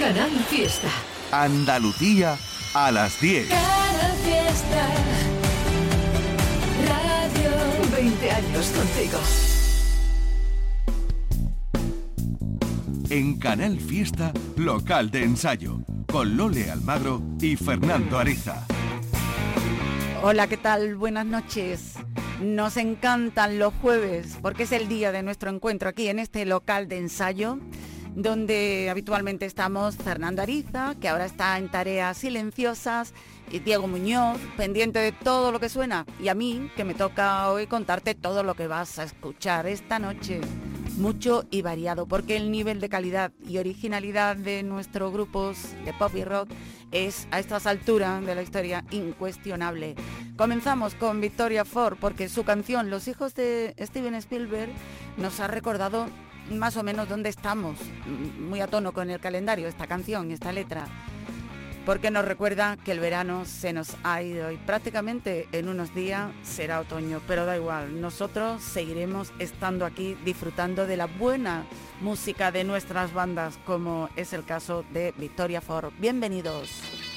Canal Fiesta. Andalucía a las 10. Canal Fiesta. Radio 20 años contigo. En Canal Fiesta, local de ensayo, con Lole Almagro y Fernando Ariza. Hola, ¿qué tal? Buenas noches. Nos encantan los jueves porque es el día de nuestro encuentro aquí en este local de ensayo donde habitualmente estamos Fernando Ariza, que ahora está en tareas silenciosas, y Diego Muñoz, pendiente de todo lo que suena, y a mí, que me toca hoy contarte todo lo que vas a escuchar esta noche. Mucho y variado, porque el nivel de calidad y originalidad de nuestros grupos de pop y rock es a estas alturas de la historia incuestionable. Comenzamos con Victoria Ford, porque su canción Los hijos de Steven Spielberg nos ha recordado más o menos dónde estamos, muy a tono con el calendario, esta canción, esta letra, porque nos recuerda que el verano se nos ha ido y prácticamente en unos días será otoño, pero da igual, nosotros seguiremos estando aquí disfrutando de la buena música de nuestras bandas, como es el caso de Victoria Ford. Bienvenidos.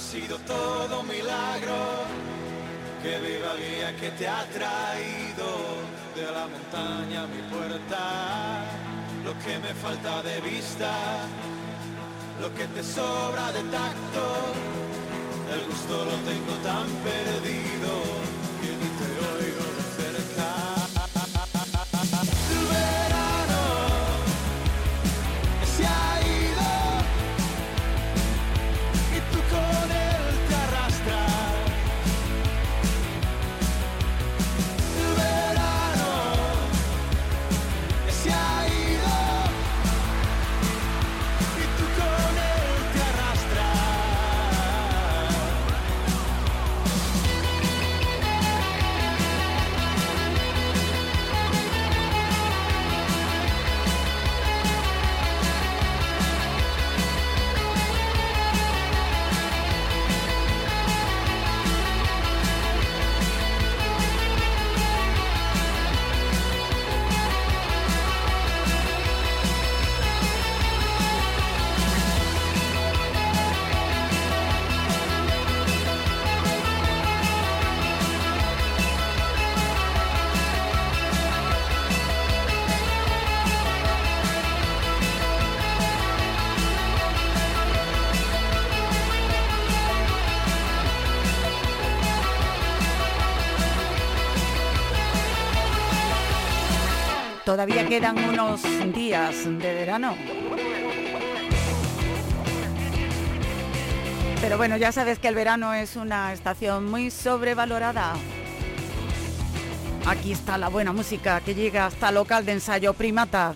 Ha sido todo un milagro. Que viva guía que te ha traído de la montaña a mi puerta. Lo que me falta de vista, lo que te sobra de tacto, el gusto lo tengo tan perdido Todavía quedan unos días de verano. Pero bueno, ya sabes que el verano es una estación muy sobrevalorada. Aquí está la buena música que llega hasta local de ensayo Primata.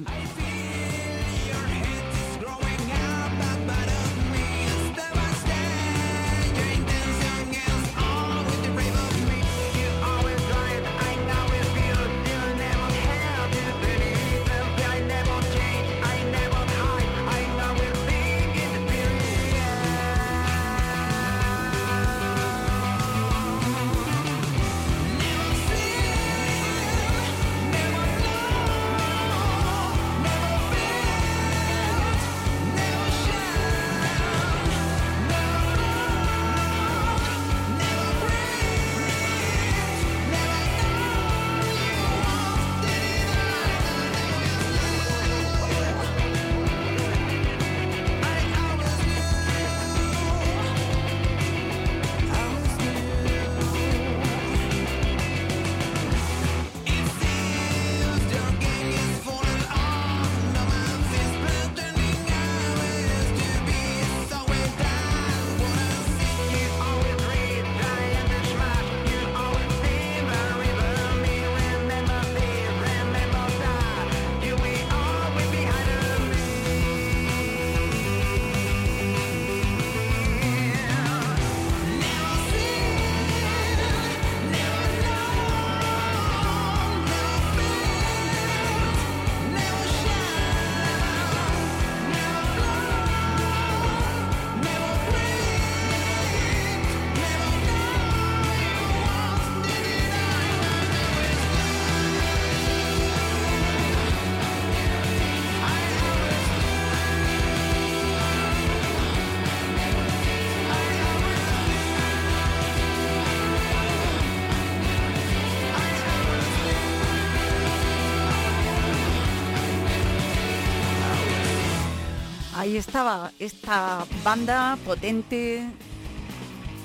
Ahí estaba esta banda potente,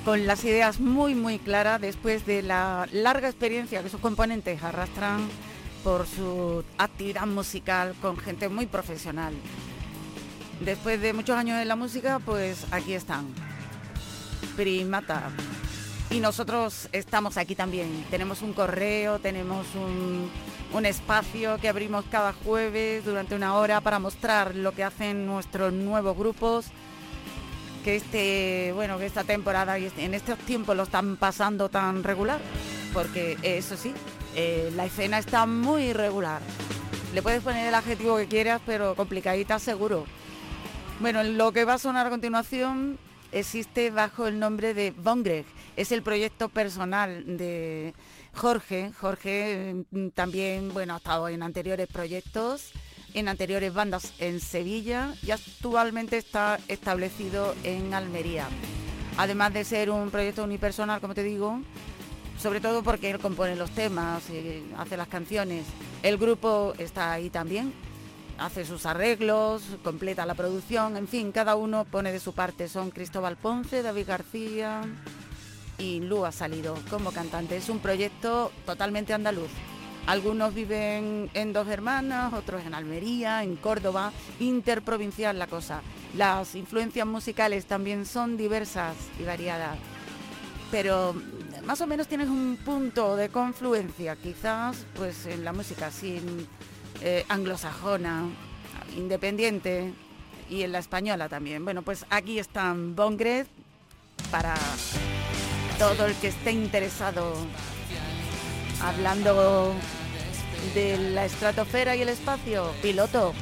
con las ideas muy muy claras después de la larga experiencia que sus componentes arrastran por su actividad musical con gente muy profesional. Después de muchos años en la música, pues aquí están. Primata. Y nosotros estamos aquí también. Tenemos un correo, tenemos un, un espacio que abrimos cada jueves durante una hora para mostrar lo que hacen nuestros nuevos grupos que este bueno que esta temporada y este, en estos tiempos lo están pasando tan regular porque eso sí eh, la escena está muy irregular le puedes poner el adjetivo que quieras pero complicadita seguro. Bueno lo que va a sonar a continuación existe bajo el nombre de Bongreg es el proyecto personal de Jorge, Jorge mm, también, bueno, ha estado en anteriores proyectos, en anteriores bandas en Sevilla y actualmente está establecido en Almería. Además de ser un proyecto unipersonal, como te digo, sobre todo porque él compone los temas, y hace las canciones. El grupo está ahí también, hace sus arreglos, completa la producción, en fin, cada uno pone de su parte. Son Cristóbal Ponce, David García, y Lu ha salido como cantante. Es un proyecto totalmente andaluz. Algunos viven en Dos Hermanas, otros en Almería, en Córdoba, interprovincial la cosa. Las influencias musicales también son diversas y variadas, pero más o menos tienes un punto de confluencia, quizás pues en la música así eh, anglosajona, independiente y en la española también. Bueno, pues aquí están Bongred para todo el que esté interesado hablando de la estratosfera y el espacio, piloto.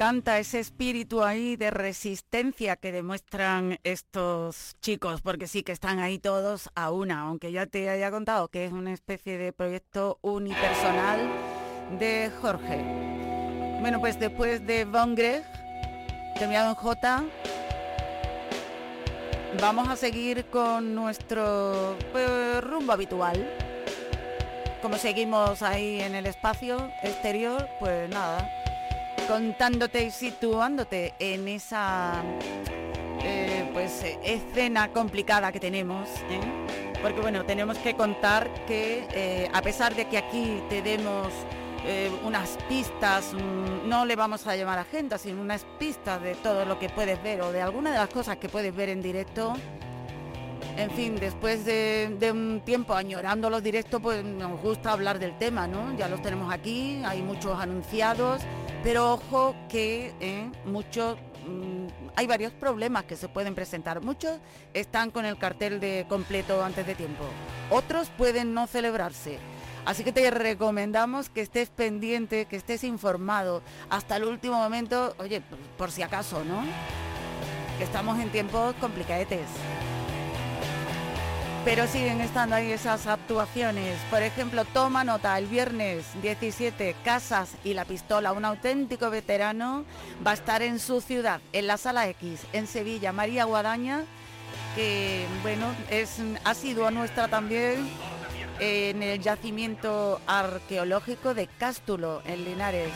Encanta ese espíritu ahí de resistencia que demuestran estos chicos, porque sí que están ahí todos a una, aunque ya te haya contado que es una especie de proyecto unipersonal de Jorge. Bueno, pues después de Von Greg, terminado en J, vamos a seguir con nuestro pues, rumbo habitual. Como seguimos ahí en el espacio exterior, pues nada, contándote y situándote en esa eh, pues escena complicada que tenemos ¿eh? porque bueno tenemos que contar que eh, a pesar de que aquí te demos unas pistas mm, no le vamos a llamar agenda sino unas pistas de todo lo que puedes ver o de alguna de las cosas que puedes ver en directo en fin, después de, de un tiempo añorando los directos, pues nos gusta hablar del tema, ¿no? Ya los tenemos aquí, hay muchos anunciados, pero ojo que eh, muchos, mm, hay varios problemas que se pueden presentar. Muchos están con el cartel de completo antes de tiempo, otros pueden no celebrarse. Así que te recomendamos que estés pendiente, que estés informado hasta el último momento, oye, por, por si acaso, ¿no? Que estamos en tiempos complicadetes pero siguen estando ahí esas actuaciones. Por ejemplo, toma nota, el viernes 17, Casas y la Pistola, un auténtico veterano, va a estar en su ciudad, en la Sala X, en Sevilla, María Guadaña, que bueno, es asidua nuestra también en el yacimiento arqueológico de Cástulo, en Linares,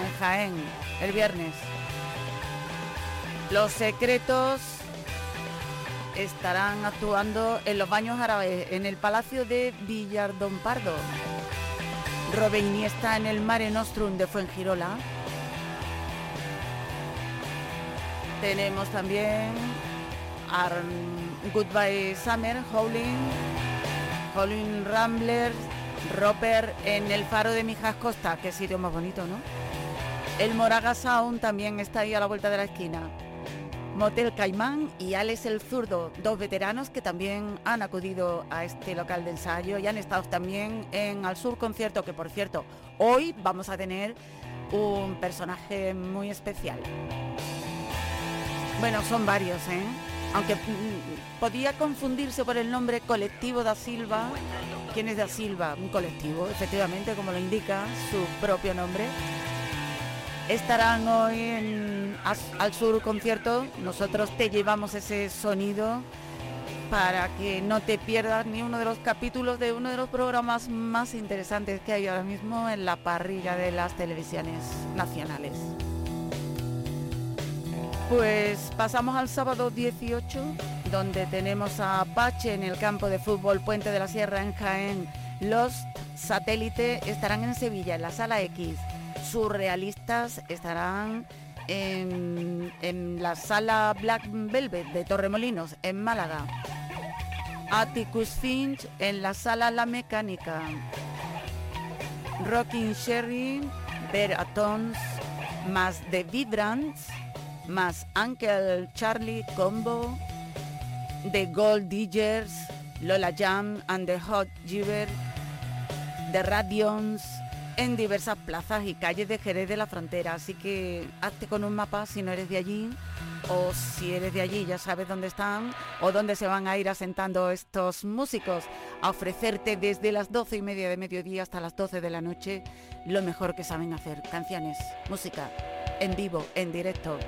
en Jaén, el viernes. Los secretos estarán actuando en los baños árabes en el Palacio de Villardón Pardo. Robe Iniesta en el Mare Nostrum de Fuengirola. Tenemos también Goodbye Summer, Howling, Howling Ramblers, Roper en el Faro de Mijas Costa, qué sitio más bonito, ¿no? El Moraga Sound también está ahí a la vuelta de la esquina. Motel Caimán y Alex el Zurdo, dos veteranos que también han acudido a este local de ensayo y han estado también en Al Sur Concierto, que por cierto, hoy vamos a tener un personaje muy especial. Bueno, son varios, ¿eh? Aunque mm, podía confundirse por el nombre Colectivo da Silva. ¿Quién es da Silva? Un colectivo, efectivamente, como lo indica su propio nombre estarán hoy en Al Sur Concierto. Nosotros te llevamos ese sonido para que no te pierdas ni uno de los capítulos de uno de los programas más interesantes que hay ahora mismo en la parrilla de las televisiones nacionales. Pues pasamos al sábado 18, donde tenemos a Apache en el campo de fútbol Puente de la Sierra en Jaén. Los satélites estarán en Sevilla, en la sala X. Surrealistas estarán en, en la sala Black Velvet de Torremolinos, en Málaga. Atticus Finch en la sala La Mecánica. Rocking Sherry, Bear Atons, más The Vibrants, más Uncle Charlie Combo, The Gold Diggers, Lola Jam and the Hot Giver, The Radions, en diversas plazas y calles de Jerez de la Frontera, así que hazte con un mapa si no eres de allí o si eres de allí ya sabes dónde están o dónde se van a ir asentando estos músicos a ofrecerte desde las doce y media de mediodía hasta las 12 de la noche lo mejor que saben hacer, canciones, música, en vivo, en directo.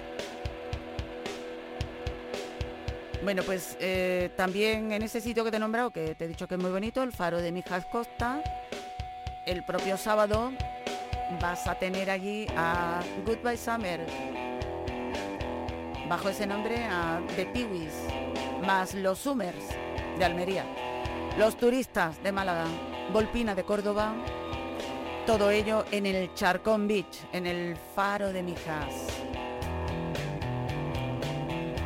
Bueno, pues eh, también en ese sitio que te he nombrado, que te he dicho que es muy bonito, el faro de Mijas Costa, el propio sábado vas a tener allí a Goodbye Summer, bajo ese nombre a The más los Summers de Almería, los turistas de Málaga, Volpina de Córdoba, todo ello en el Charcón Beach, en el faro de Mijas.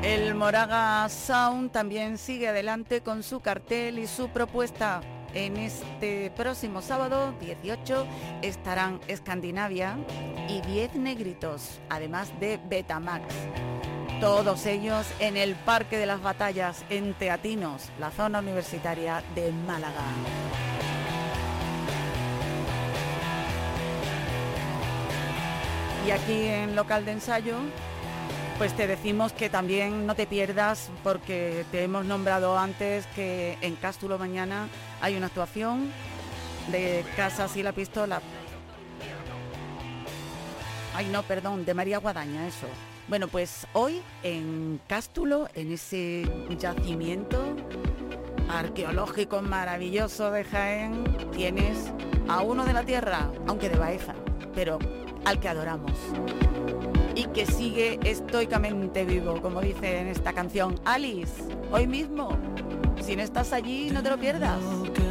El Moraga Sound también sigue adelante con su cartel y su propuesta. En este próximo sábado 18 estarán Escandinavia y 10 negritos, además de Betamax. Todos ellos en el Parque de las Batallas en Teatinos, la zona universitaria de Málaga. Y aquí en local de ensayo, pues te decimos que también no te pierdas porque te hemos nombrado antes que en Cástulo mañana hay una actuación de Casas y la Pistola. Ay, no, perdón, de María Guadaña, eso. Bueno, pues hoy en Cástulo, en ese yacimiento arqueológico maravilloso de Jaén, tienes a uno de la tierra, aunque de Baeza, pero al que adoramos y que sigue estoicamente vivo, como dice en esta canción Alice, hoy mismo. Si no estás allí, no te lo pierdas. Lo que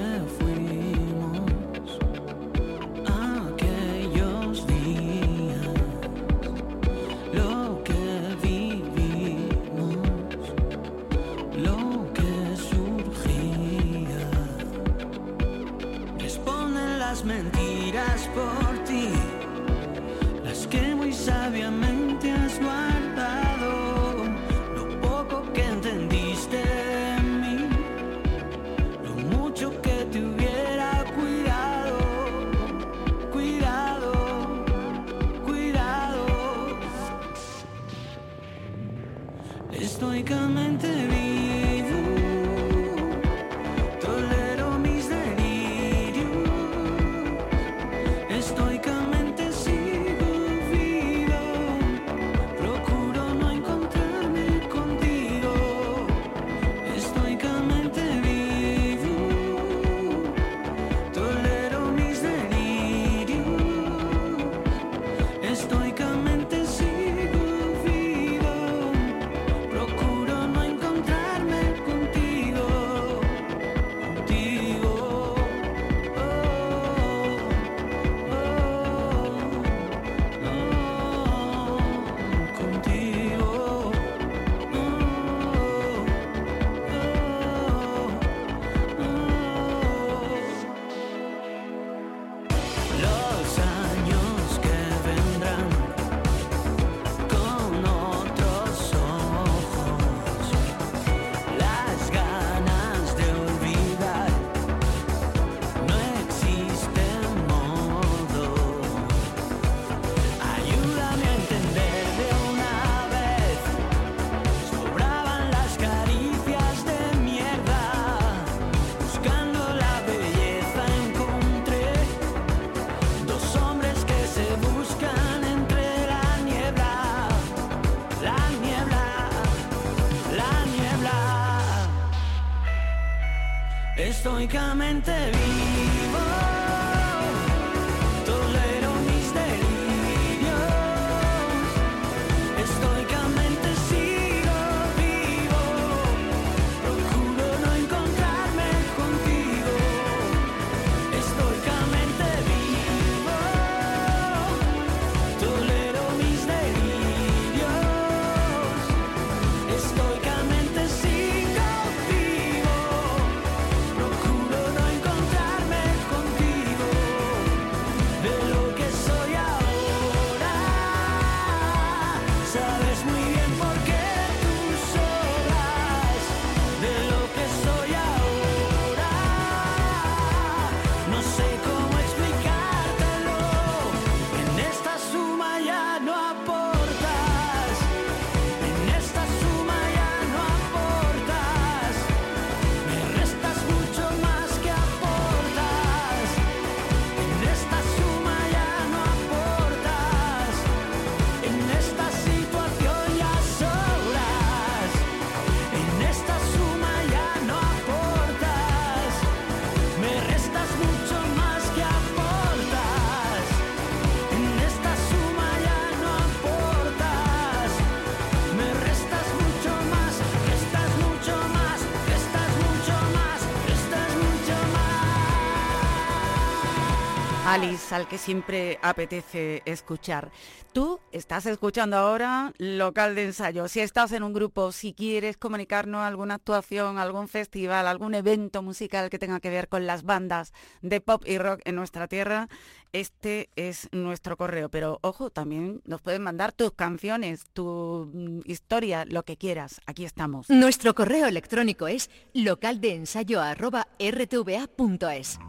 Al que siempre apetece escuchar. Tú estás escuchando ahora local de ensayo. Si estás en un grupo, si quieres comunicarnos alguna actuación, algún festival, algún evento musical que tenga que ver con las bandas de pop y rock en nuestra tierra, este es nuestro correo. Pero ojo, también nos pueden mandar tus canciones, tu mm, historia, lo que quieras. Aquí estamos. Nuestro correo electrónico es localdeensayo@rtva.es.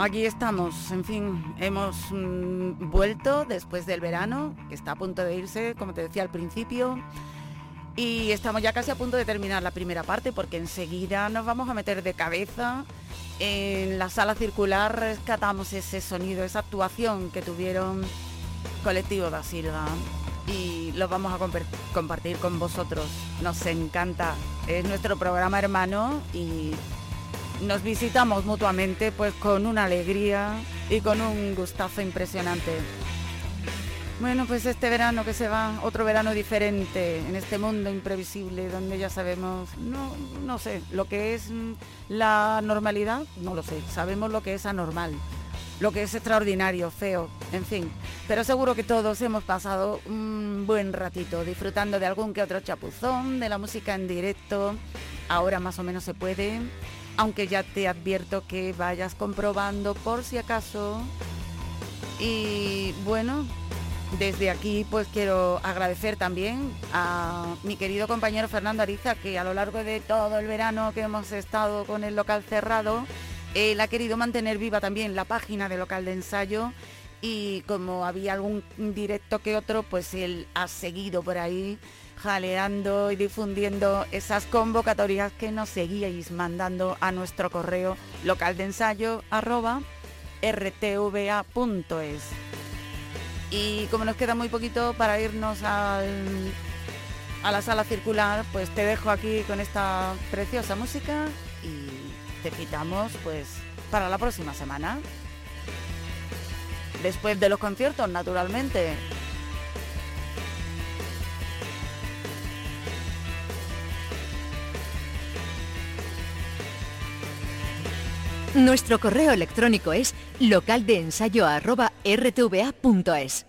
Aquí estamos, en fin, hemos mm, vuelto después del verano, que está a punto de irse, como te decía al principio, y estamos ya casi a punto de terminar la primera parte, porque enseguida nos vamos a meter de cabeza en la sala circular, rescatamos ese sonido, esa actuación que tuvieron Colectivo da Silva, y lo vamos a compartir con vosotros. Nos encanta, es nuestro programa hermano y nos visitamos mutuamente pues con una alegría y con un gustazo impresionante. Bueno, pues este verano que se va, otro verano diferente en este mundo imprevisible donde ya sabemos, no, no sé, lo que es mm, la normalidad, no lo sé, sabemos lo que es anormal, lo que es extraordinario, feo, en fin. Pero seguro que todos hemos pasado un buen ratito disfrutando de algún que otro chapuzón, de la música en directo. Ahora más o menos se puede, aunque ya te advierto que vayas comprobando por si acaso. Y bueno, desde aquí pues quiero agradecer también a mi querido compañero Fernando Ariza que a lo largo de todo el verano que hemos estado con el local cerrado, él ha querido mantener viva también la página de local de ensayo y como había algún directo que otro, pues él ha seguido por ahí jaleando y difundiendo esas convocatorias que nos seguíais mandando a nuestro correo local de ensayo rtva.es. Y como nos queda muy poquito para irnos al- a la sala circular, pues te dejo aquí con esta preciosa música y te citamos pues para la próxima semana. Después de los conciertos, naturalmente. Nuestro correo electrónico es localdeensayo@rtva.es.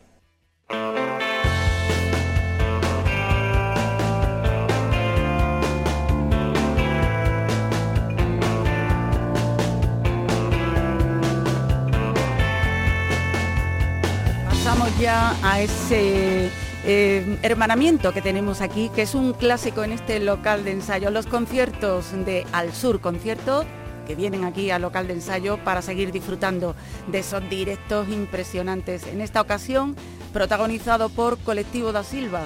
Pasamos ya a ese eh, hermanamiento que tenemos aquí, que es un clásico en este local de ensayo. Los conciertos de Al Sur Concierto, que vienen aquí al local de ensayo para seguir disfrutando de esos directos impresionantes. En esta ocasión, protagonizado por Colectivo da Silva.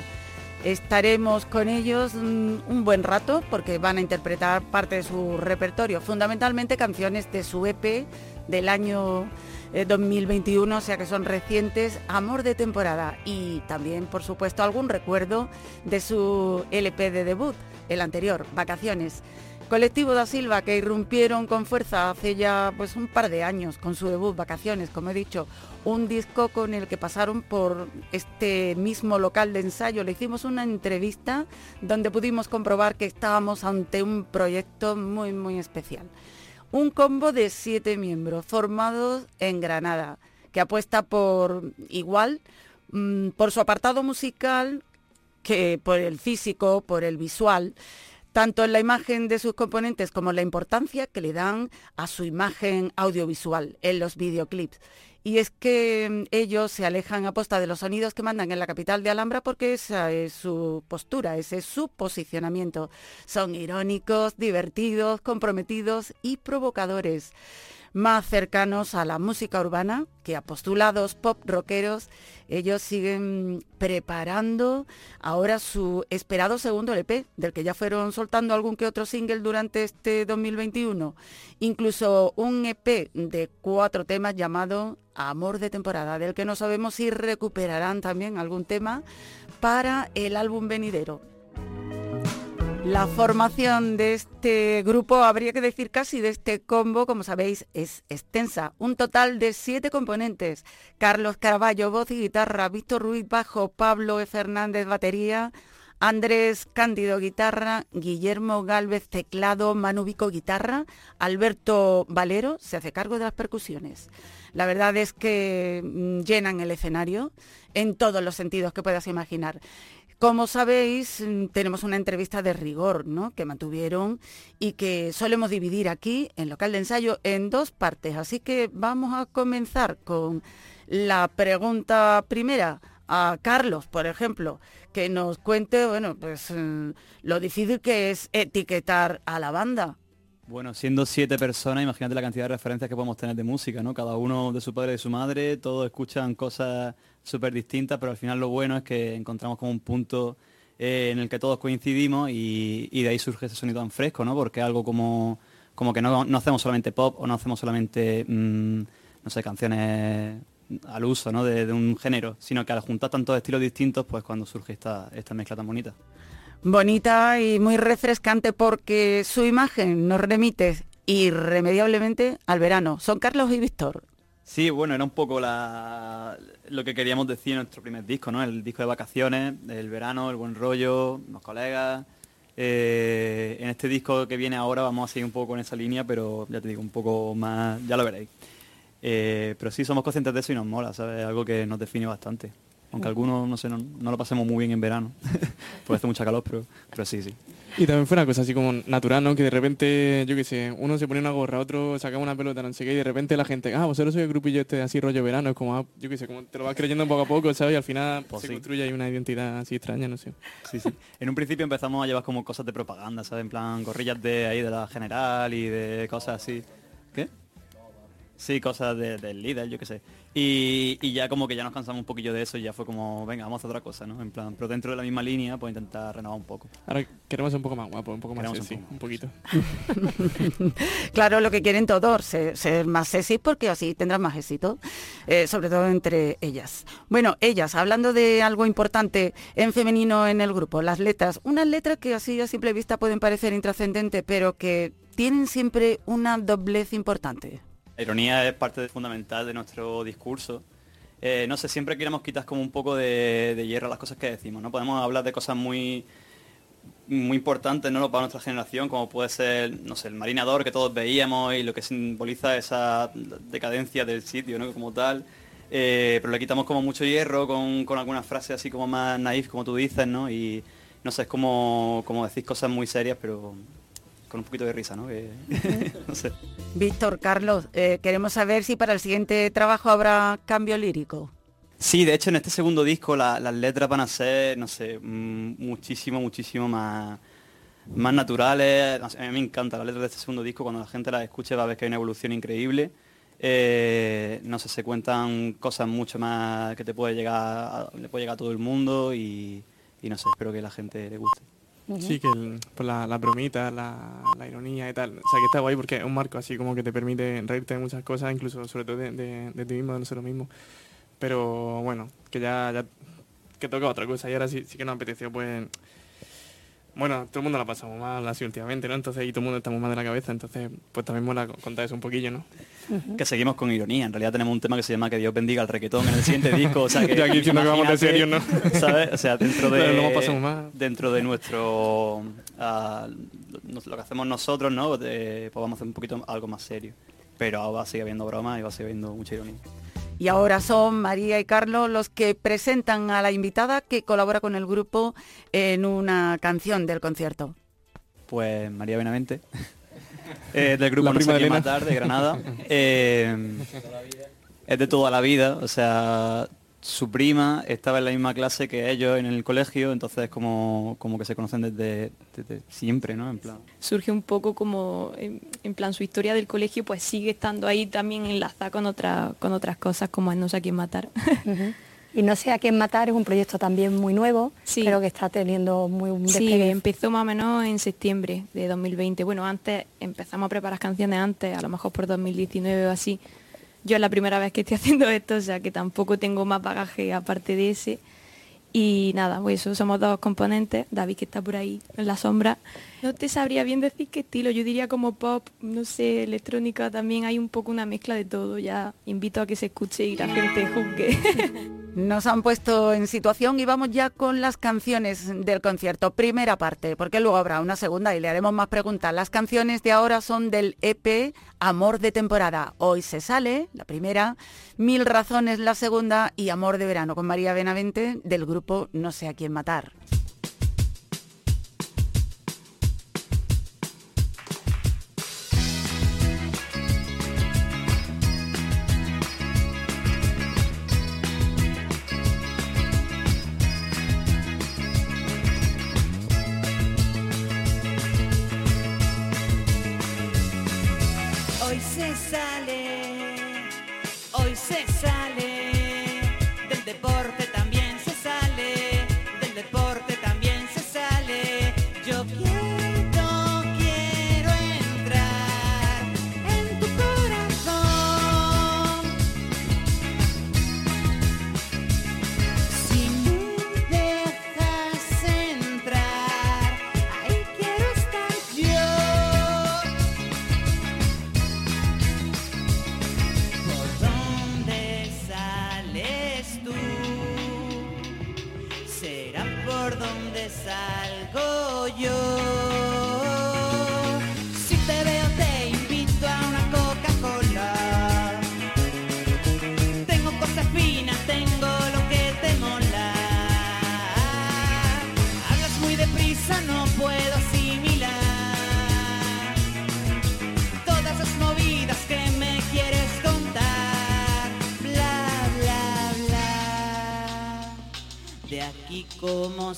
Estaremos con ellos mm, un buen rato porque van a interpretar parte de su repertorio, fundamentalmente canciones de su EP del año eh, 2021, o sea que son recientes, Amor de temporada y también, por supuesto, algún recuerdo de su LP de debut, el anterior, Vacaciones. Colectivo da Silva que irrumpieron con fuerza hace ya pues un par de años con su debut Vacaciones, como he dicho, un disco con el que pasaron por este mismo local de ensayo. Le hicimos una entrevista donde pudimos comprobar que estábamos ante un proyecto muy muy especial. Un combo de siete miembros formados en Granada, que apuesta por igual, mm, por su apartado musical, que por el físico, por el visual, tanto en la imagen de sus componentes como en la importancia que le dan a su imagen audiovisual en los videoclips. Y es que mm, ellos se alejan a posta de los sonidos que mandan en la capital de Alhambra porque esa es su postura, ese es su posicionamiento. Son irónicos, divertidos, comprometidos y provocadores más cercanos a la música urbana que a postulados pop rockeros. Ellos siguen preparando ahora su esperado segundo LP, del que ya fueron soltando algún que otro single durante este 2021. Incluso un EP de cuatro temas llamado Amor de temporada, del que no sabemos si recuperarán también algún tema para el álbum venidero. La formación de este grupo, habría que decir casi de este combo, como sabéis, es extensa. Un total de siete componentes. Carlos Caraballo, voz y guitarra, Víctor Ruiz, bajo, Pablo E. Fernández, batería, Andrés Cándido guitarra, Guillermo Galvez teclado, Manu Vico guitarra, Alberto Valero se hace cargo de las percusiones. La verdad es que mm, llenan el escenario en todos los sentidos que puedas imaginar. Como sabéis, mm, tenemos una entrevista de rigor, ¿no? Que mantuvieron y que solemos dividir aquí, en local de ensayo, en dos partes. Así que vamos a comenzar con la pregunta primera a Carlos, por ejemplo, que nos cuente, bueno, pues mm, lo difícil que es etiquetar a la banda. Bueno, siendo siete personas, imagínate la cantidad de referencias que podemos tener de música, ¿no? Cada uno de su padre y de su madre, todos escuchan cosas súper distintas, pero al final lo bueno es que encontramos como un punto eh, en el que todos coincidimos y, de ahí surge ese sonido tan fresco, ¿no? Porque algo como, como que no, no hacemos solamente pop o no hacemos solamente, mm, no sé, canciones al uso, ¿no? De, de un género, sino que al juntar tantos estilos distintos, pues cuando surge esta, esta mezcla tan bonita. Bonita y muy refrescante porque su imagen nos remite irremediablemente al verano. Son Carlos y Víctor. Sí, bueno, era un poco la, lo que queríamos decir en nuestro primer disco, ¿no? El disco de vacaciones, el verano, el buen rollo, los colegas. Eh, en este disco que viene ahora vamos a seguir un poco con esa línea, pero ya te digo, un poco más, ya lo veréis. Eh, pero sí somos conscientes de eso y nos mola, ¿sabes? Algo que nos define bastante. Aunque algunos, no sé, no, no lo pasemos muy bien en verano, porque hace mucha calor, pero, pero sí, sí. Y también fue una cosa así como natural, ¿no? Que de repente, yo qué sé, uno se pone una gorra, otro sacaba una pelota, no sé qué, y de repente la gente, ah, vosotros sois el grupillo este así rollo verano, es como, ah, yo qué sé, como te lo vas creyendo poco a poco, ¿sabes? Y al final Pues se sí. construye ahí una identidad así extraña, no sé. Sí, sí. En un principio empezamos a llevar como cosas de propaganda, ¿sabes? En plan, gorrillas de ahí de la general y de cosas así. Sí, cosas de- del líder, yo qué sé. Y, y ya como que ya nos cansamos un poquillo de eso y ya fue como, venga, vamos a hacer otra cosa, ¿no? En plan, pero dentro de la misma línea, pues intentar renovar un poco. Ahora queremos ser un poco más guapo, un poco más Queremos un poquito. Claro, lo que quieren todos, ser, ser más sexy porque así tendrán más éxito, eh, sobre todo entre ellas. Bueno, ellas, hablando de algo importante en femenino en el grupo, las letras. Unas letras que así a simple vista pueden parecer intrascendentes, pero que tienen siempre una doblez importante. La ironía es parte fundamental de nuestro discurso. Eh, no sé, siempre queremos quitar como un poco de, hierro a las cosas que decimos, ¿no? Podemos hablar de cosas muy muy importantes, ¿no? Para nuestra generación, como puede ser, no sé, el marinador que todos veíamos y lo que simboliza esa decadencia del sitio, ¿no? Como tal. Eh, pero le quitamos como mucho hierro con, con algunas frases así como más naif, como tú dices, ¿no? Y no sé, es como, como decís cosas muy serias, pero con un poquito de risa, ¿no? Que- no sé. Víctor, Carlos, eh, queremos saber si para el siguiente trabajo habrá cambio lírico. Sí, de hecho en este segundo disco la- las letras van a ser, no sé, mm, muchísimo, muchísimo más, más naturales. A mí me encantan las letras de este segundo disco, cuando la gente las escuche va a ver que hay una evolución increíble. Eh, no sé, se cuentan cosas mucho más que te puede llegar, a- le puede llegar a todo el mundo y, y no sé, espero que la gente le guste. Sí, que pues la, la bromita, la, la ironía y tal. O sea, que está guay porque es un marco así como que te permite reírte de muchas cosas, incluso sobre todo de, de, de ti mismo, de nosotros mismos. Pero bueno, que ya, ya que toca otra cosa y ahora sí, sí que nos apeteció pues... Bueno, todo el mundo la pasamos mal así últimamente, ¿no? Entonces, y todo el mundo estamos mal de la cabeza, entonces pues también mola contar eso un poquillo, ¿no? Que seguimos con ironía, en realidad tenemos un tema que se llama Que Dios bendiga el reggaetón en el siguiente disco, o sea que... Yo aquí diciendo que vamos de serio, ¿no? ¿Sabes? O sea, dentro de... Mal. Dentro de nuestro... ah, lo lo que hacemos nosotros, ¿no? De- pues vamos a hacer un poquito algo más serio. Pero va a seguir habiendo bromas y va a seguir habiendo mucha ironía. Y ahora son María y Carlos los que presentan a la invitada que colabora con el grupo en una canción del concierto. Pues María Benavente, eh, del grupo La No prima sé de matar, de Granada. Eh, es de toda la vida, o sea, su prima estaba en la misma clase que ellos en el colegio, entonces como, como que se conocen desde, desde siempre, ¿no? En plan. surge un poco como, en, en plan, su historia del colegio pues sigue estando ahí también enlazada con, otra, con otras cosas como el no sé a quién matar. Y no sé a quién matar, es un proyecto también muy nuevo, Sí. pero que está teniendo muy un Sí, despegue. empezó más o menos en septiembre de 2020. Bueno, antes empezamos a preparar canciones antes, a lo mejor por 2019 o así. Yo es la primera vez que estoy haciendo esto, o sea que tampoco tengo más bagaje aparte de ese. Y nada, pues eso, somos dos componentes, David que está por ahí en la sombra. No te sabría bien decir qué estilo, yo diría como pop, no sé, electrónica, también hay un poco una mezcla de todo, ya invito a que se escuche y la gente juzgue. Nos han puesto en situación y vamos ya con las canciones del concierto. Primera parte, porque luego habrá una segunda y le haremos más preguntas. Las canciones de ahora son del EP Amor de temporada. Hoy se sale, la primera, Mil razones la segunda y Amor de verano con María Benavente del grupo No sé a quién matar.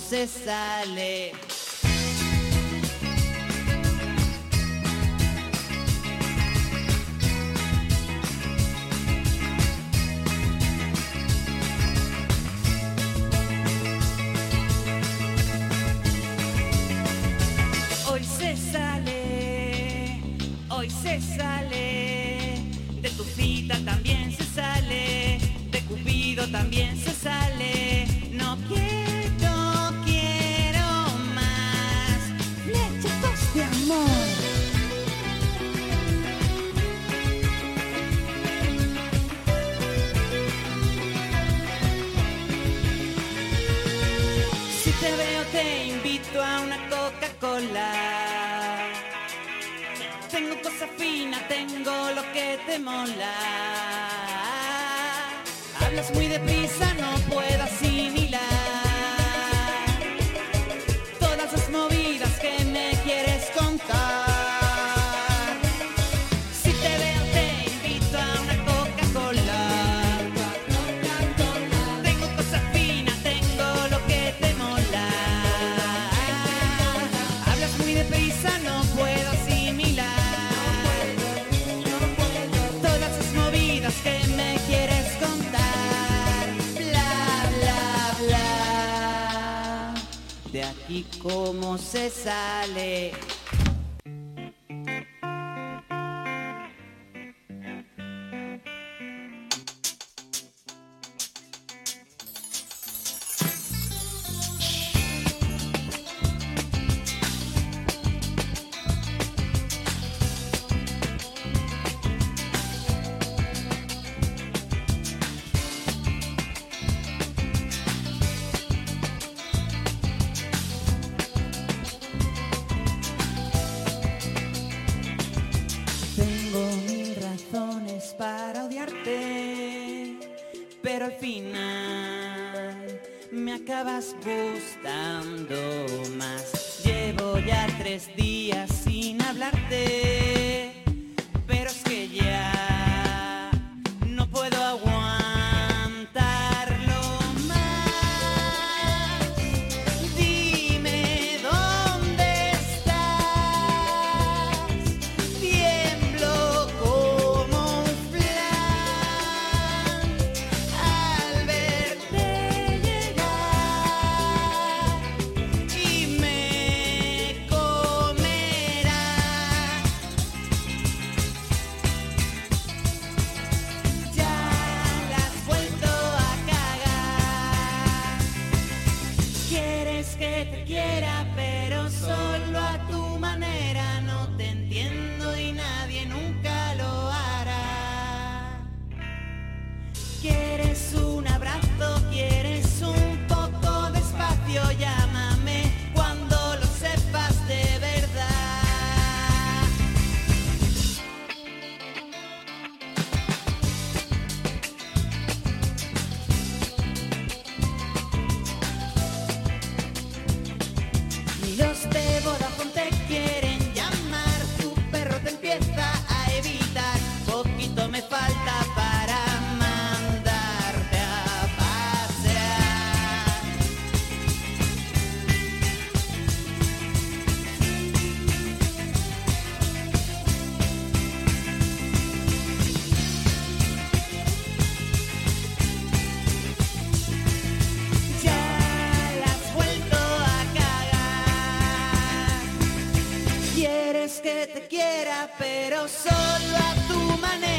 Se sale. Hoy se sale, hoy se sale, de tu cita también se sale, de Cupido también se sale. Te mola. Hablas muy deprisa, Cómo se sale. Me acabas gustando más. Llevo ya tres días sin hablarte, solo a tu manera.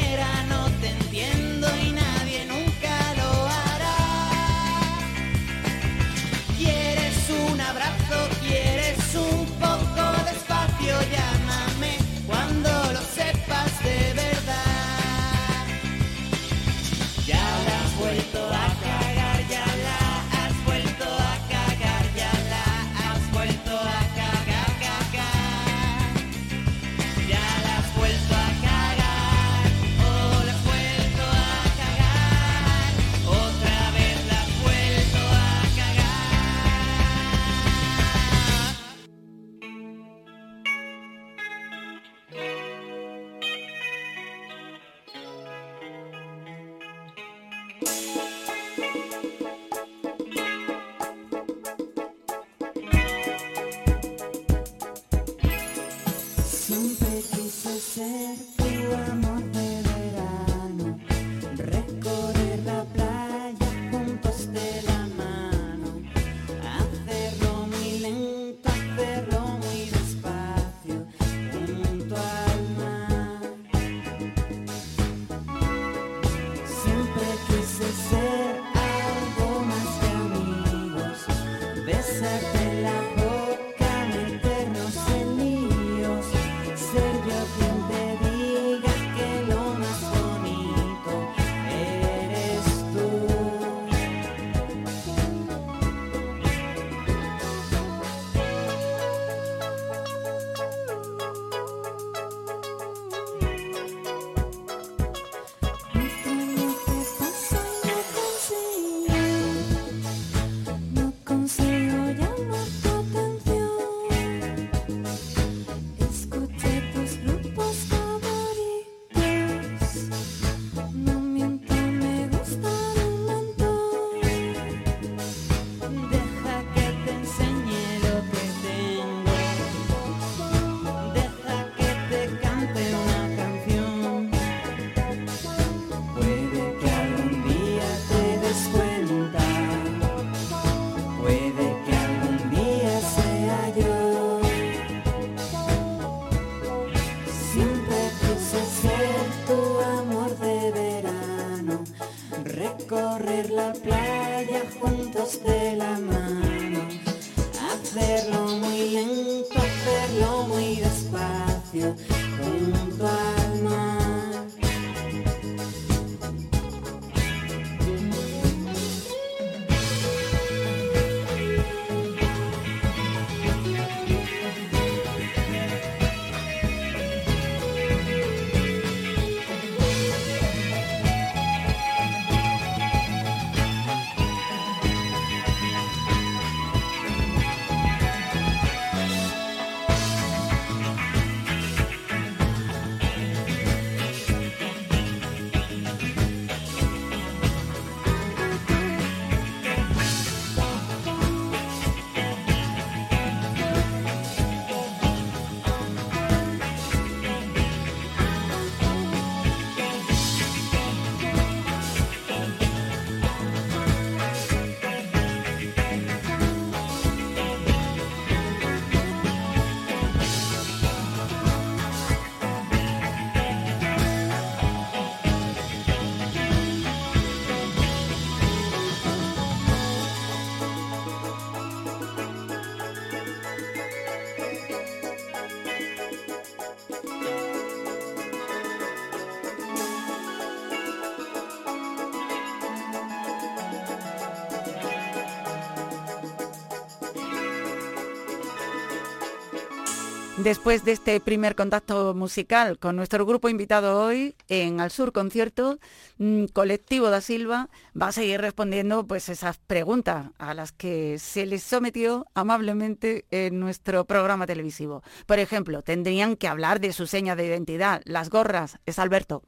Después de este primer contacto musical con nuestro grupo invitado hoy en Al Sur Concierto, mm, Colectivo da Silva va a seguir respondiendo pues esas preguntas a las que se les sometió amablemente en nuestro programa televisivo. Por ejemplo, tendrían que hablar de su seña de identidad, las gorras. Es Alberto.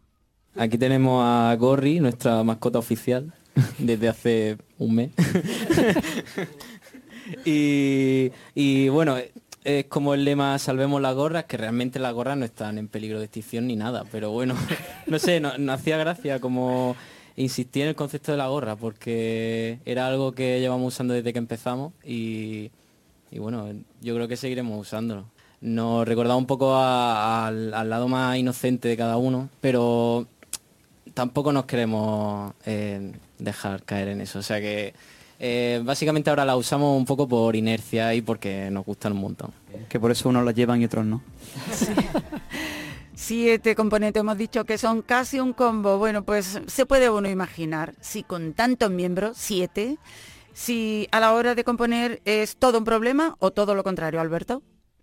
Aquí tenemos a Gorri, nuestra mascota oficial, desde hace un mes. y, y bueno, es como el lema Salvemos las gorras, que realmente las gorras no están en peligro de extinción ni nada, pero bueno, no sé, no hacía gracia como insistir en el concepto de la gorra, porque era algo que llevamos usando desde que empezamos y, y bueno, yo creo que seguiremos usándolo. nos recordaba un poco al lado más inocente de cada uno, pero tampoco nos queremos eh, dejar caer en eso. O sea que eh, básicamente ahora la usamos un poco por inercia y porque nos gustan un montón. Que por eso unos las llevan y otros no. Siete componentes, hemos dicho que son casi un combo. Bueno, pues se puede uno imaginar si con tantos miembros, siete, si a la hora de componer es todo un problema o todo lo contrario, Alberto.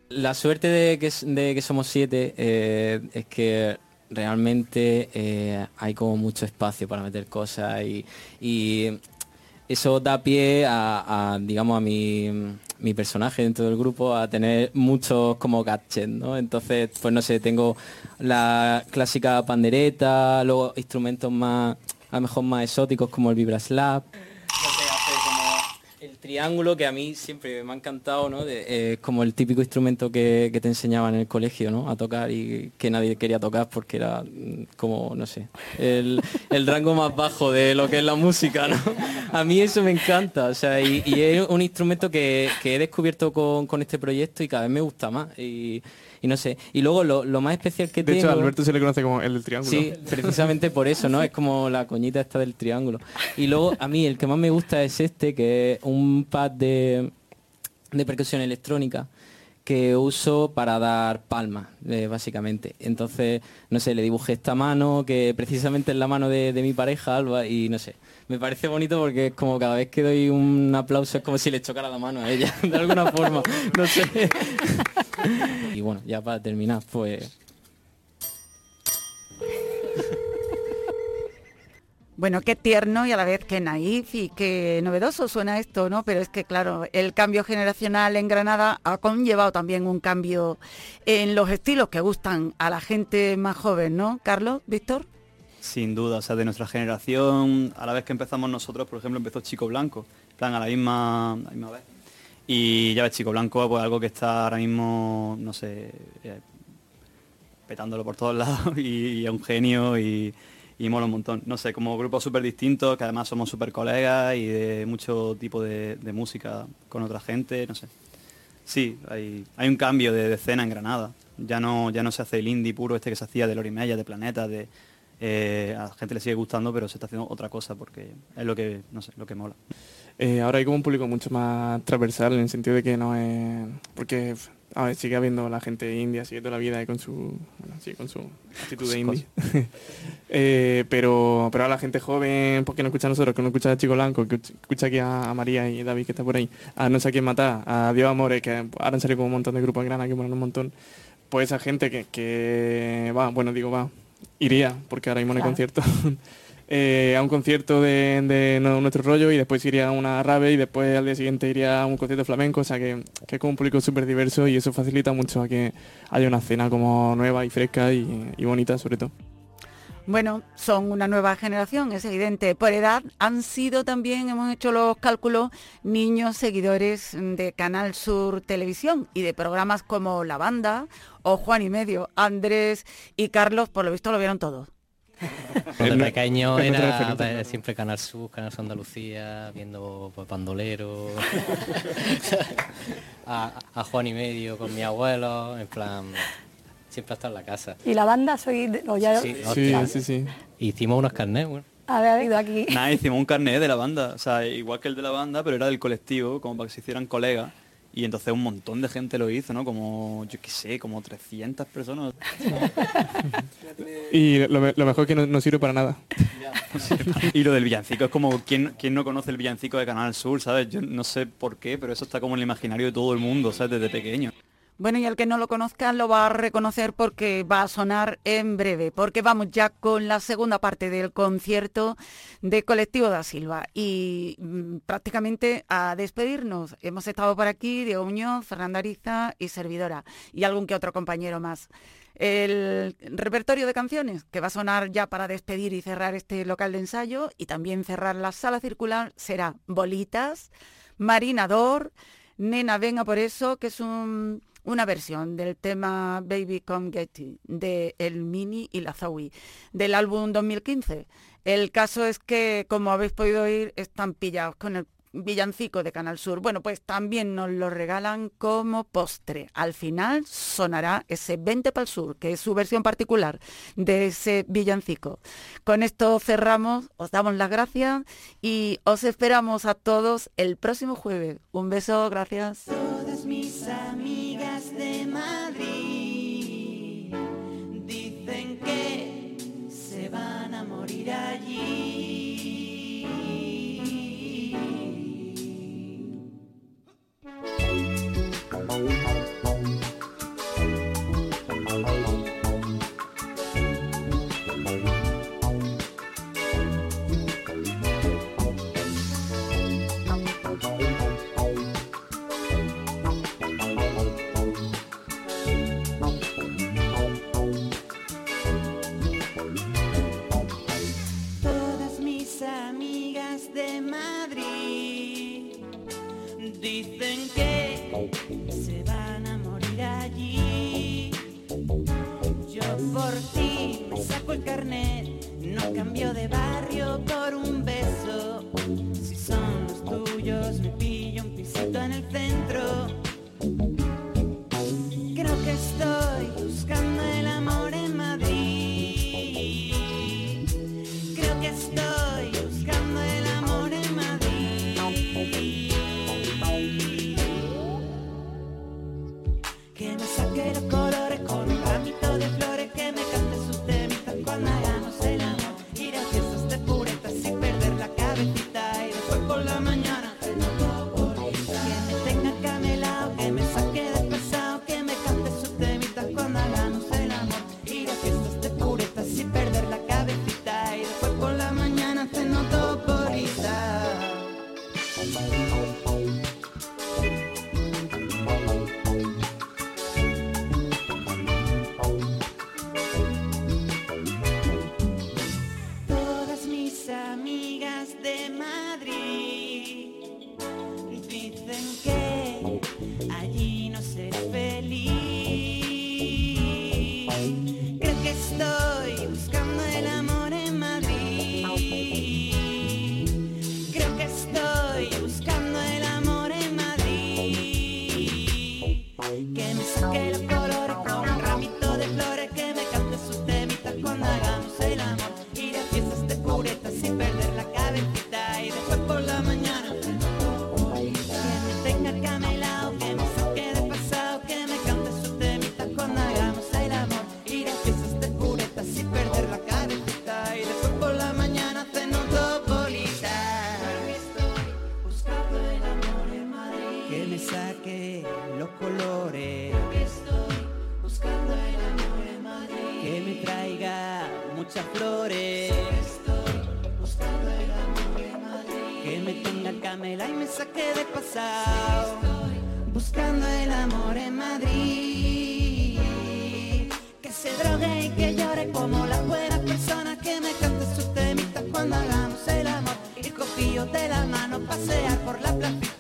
La suerte de que, de que somos siete eh, es que realmente eh, hay como mucho espacio para meter cosas y, y eso da pie a, digamos, a mi, mi personaje dentro del grupo a tener muchos como gadgets, ¿no? Entonces, pues no sé, tengo la clásica pandereta, luego instrumentos más, a lo mejor más exóticos como el vibraslap. No sé, hace como el triángulo que a mí siempre me ha encantado, ¿no? De, eh, como el típico instrumento que, que te enseñaban en el colegio, ¿no? A tocar y que nadie quería tocar porque era mm, como, no sé, el, el rango más bajo de lo que es la música, ¿no? A mí eso me encanta, o sea, y, es un instrumento que, que he descubierto con, con este proyecto y cada vez me gusta más. Y, y no sé, y luego lo, lo más especial que De tengo... hecho, a Alberto se le conoce como el del triángulo. Sí, precisamente por eso, ¿no? Es como la coñita esta del triángulo. Y luego a mí el que más me gusta es este, que es un pad de, de percusión electrónica que uso para dar palmas, eh, básicamente. Entonces, no sé, le dibujé esta mano, que precisamente es la mano de, mi pareja, Alba, y no sé. Me parece bonito porque es como cada vez que doy un aplauso es como si le chocara la mano a ella, de alguna forma. No sé. Y bueno, ya para terminar, pues Bueno, qué tierno y a la vez qué naif y qué novedoso suena esto, ¿no? Pero es que, claro, el cambio generacional en Granada ha conllevado también un cambio en los estilos que gustan a la gente más joven, ¿no? Carlos, Víctor. Sin duda, o sea, de nuestra generación, a la vez que empezamos nosotros, por ejemplo, empezó Chico Blanco, plan a la misma, a la misma vez. Y ya ves, Chico Blanco, pues algo que está ahora mismo, no sé, eh, petándolo por todos lados y es un genio y, y mola un montón. No sé, como grupos súper distintos, que además somos súper colegas y de mucho tipo de, música con otra gente, no sé. Sí, hay, hay un cambio de, escena en Granada. Ya no, ya no se hace el indie puro este que se hacía de Lorimella, de Planeta, de eh, a la gente le sigue gustando, pero se está haciendo otra cosa porque es lo que, no sé, lo que mola. Eh, ahora hay como un público mucho más transversal en el sentido de que no es... Porque a ver, sigue habiendo la gente india, sigue toda la vida con su, bueno, sí, con su actitud de indie. Eh, pero, pero a la gente joven, porque no escucha a nosotros, que no escucha a Chico Blanco, que escucha aquí a, a María y David que está por ahí, a No sé a quién matar, a Dios Amores, que ahora han salido como un montón de grupos en Granada que ponen un montón, pues esa gente que, que va, bueno digo va, iría, porque ahora mismo no hay Claro. concierto. eh, a un concierto de, nuestro rollo y después iría a una rave y después al día siguiente iría a un concierto flamenco, o sea que, que es como un público súper diverso y eso facilita mucho a que haya una cena como nueva y fresca y bonita sobre todo. Bueno, son una nueva generación, es evidente. Por edad han sido también, hemos hecho los cálculos, niños seguidores de Canal Sur Televisión y de programas como La Banda o Juan y Medio. Andrés y Carlos, por lo visto, lo vieron todos. De El- pequeño era siempre Canal Sur, Canal Sur Andalucía, viendo pues, Bandolero, a, a Juan y Medio con mi abuelo, en plan, siempre hasta en la casa. Y la banda soy de- o ya Sí, Sí, sí, sí. Hicimos unos carnets, bueno. aquí. Nada, hicimos un carnet de la banda, o sea, igual que el de la banda, pero era del colectivo, como para que se hicieran colegas. Y entonces un montón de gente lo hizo, ¿no? Como, yo qué sé, como 300 personas. Y lo, me- lo mejor es que no, no sirve para nada. Y lo del villancico es como, ¿quién, quién no conoce el villancico de Canal Sur, sabes? Yo no sé por qué, pero eso está como en el imaginario de todo el mundo, ¿sabes? Desde pequeño. Bueno, y el que no lo conozca lo va a reconocer porque va a sonar en breve, porque vamos ya con la segunda parte del concierto de Colectivo da Silva y mm, prácticamente a despedirnos. Hemos estado por aquí Diego Muñoz, Fernanda Ariza y servidora y algún que otro compañero más. El repertorio de canciones que va a sonar ya para despedir y cerrar este local de ensayo y también cerrar la sala circular será Bolitas, Marinador, Nena Venga por eso, que es un- una versión del tema Baby Come Get It de El Mini y la Zoe del álbum 2015. El caso es que, como habéis podido oír, están pillados con el villancico de Canal Sur. Bueno, pues también nos lo regalan como postre. Al final sonará ese 20 para el Sur, que es su versión particular de ese villancico. Con esto cerramos, os damos las gracias y os esperamos a todos el próximo jueves. Un beso, gracias. De Madrid de Madrid dicen que se van a morir allí. Yo por ti me saco el carnet, no cambio de barrio por un beso. Si son los tuyos, me pillo un pisito en el centro. Creo que estoy buscando el amor en Madrid. Creo que estoy pasado. Buscando el amor en Madrid. Que se drogue y que llore como las buenas personas. Que me cante sus temitas cuando hagamos el amor. Ir cogidos de la mano, pasear por la placita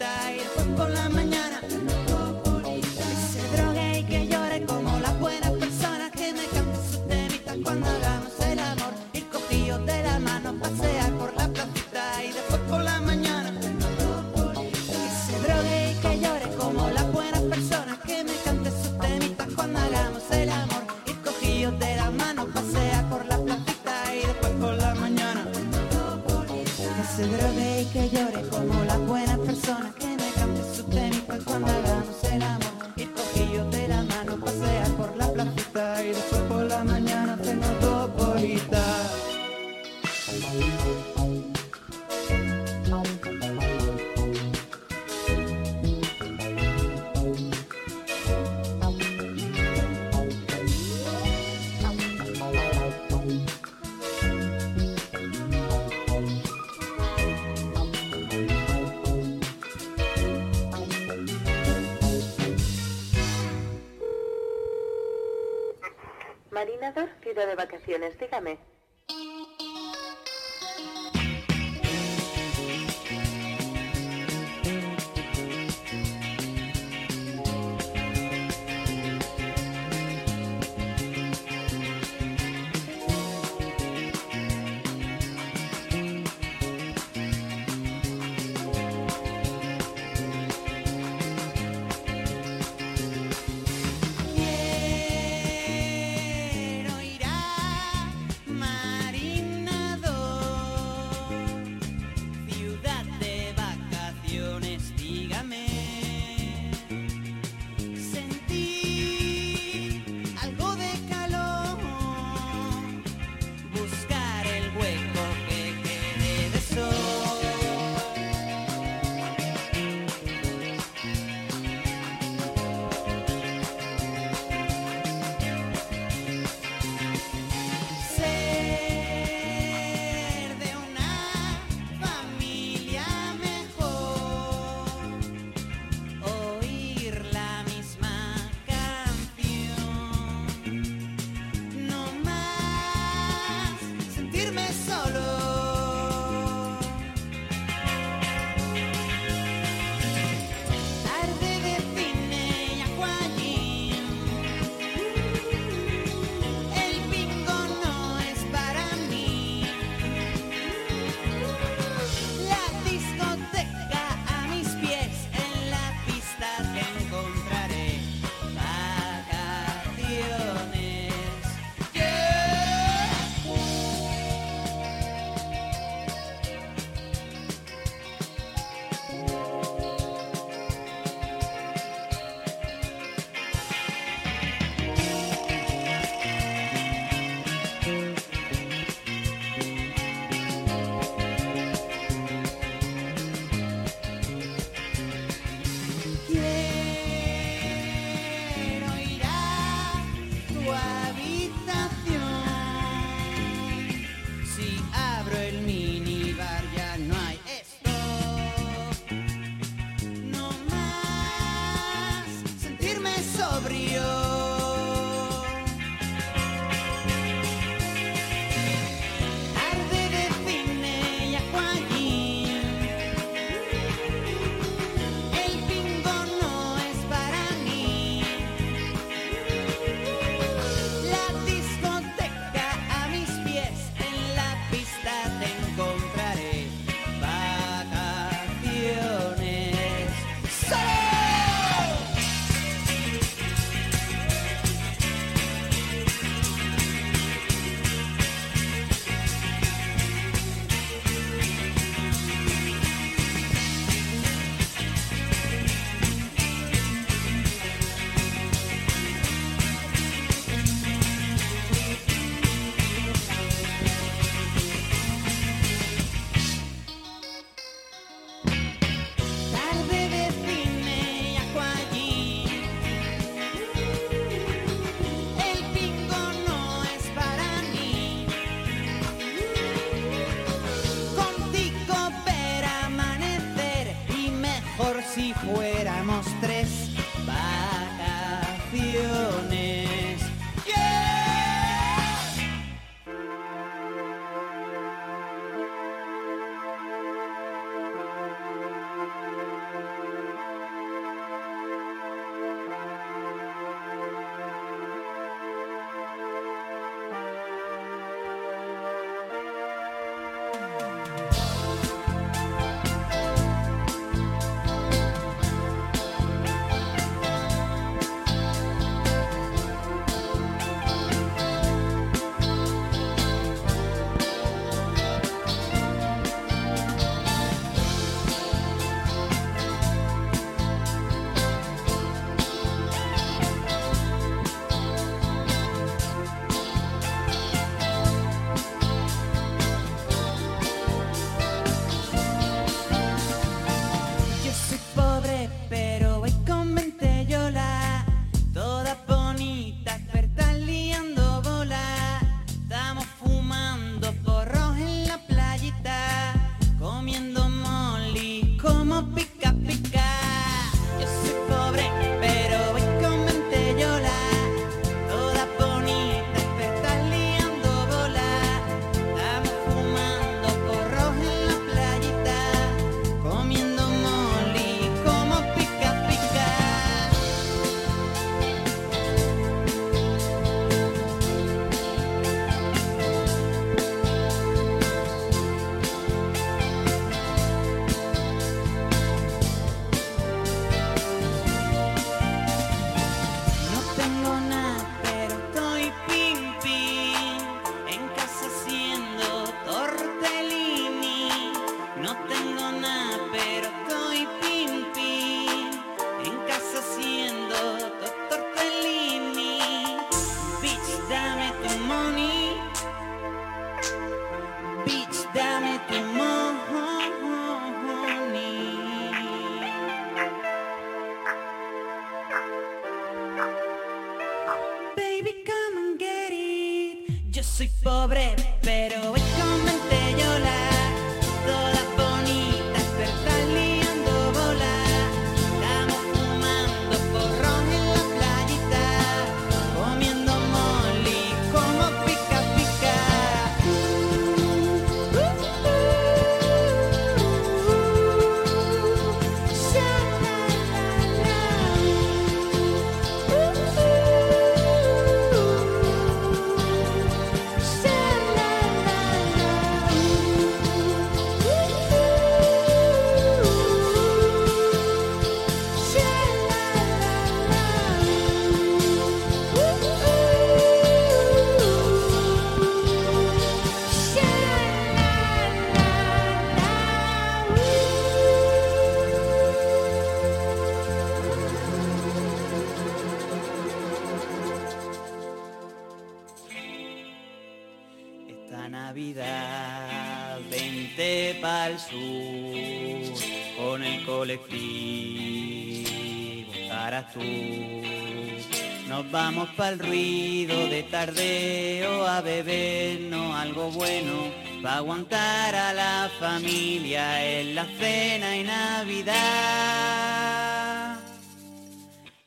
para el ruido de tardeo, a beber no algo bueno, para aguantar a la familia en la cena y Navidad.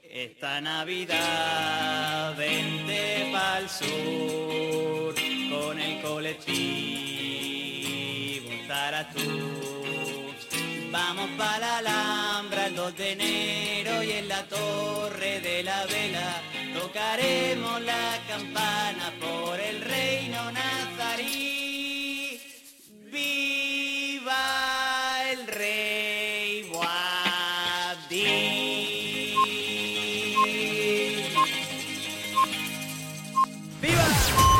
Esta Navidad vente para el sur con el colectivo Taratú. Vamos para la Alhambra el 2 de enero y en la Torre de la Vela Tocaremos la campana por el reino nacional.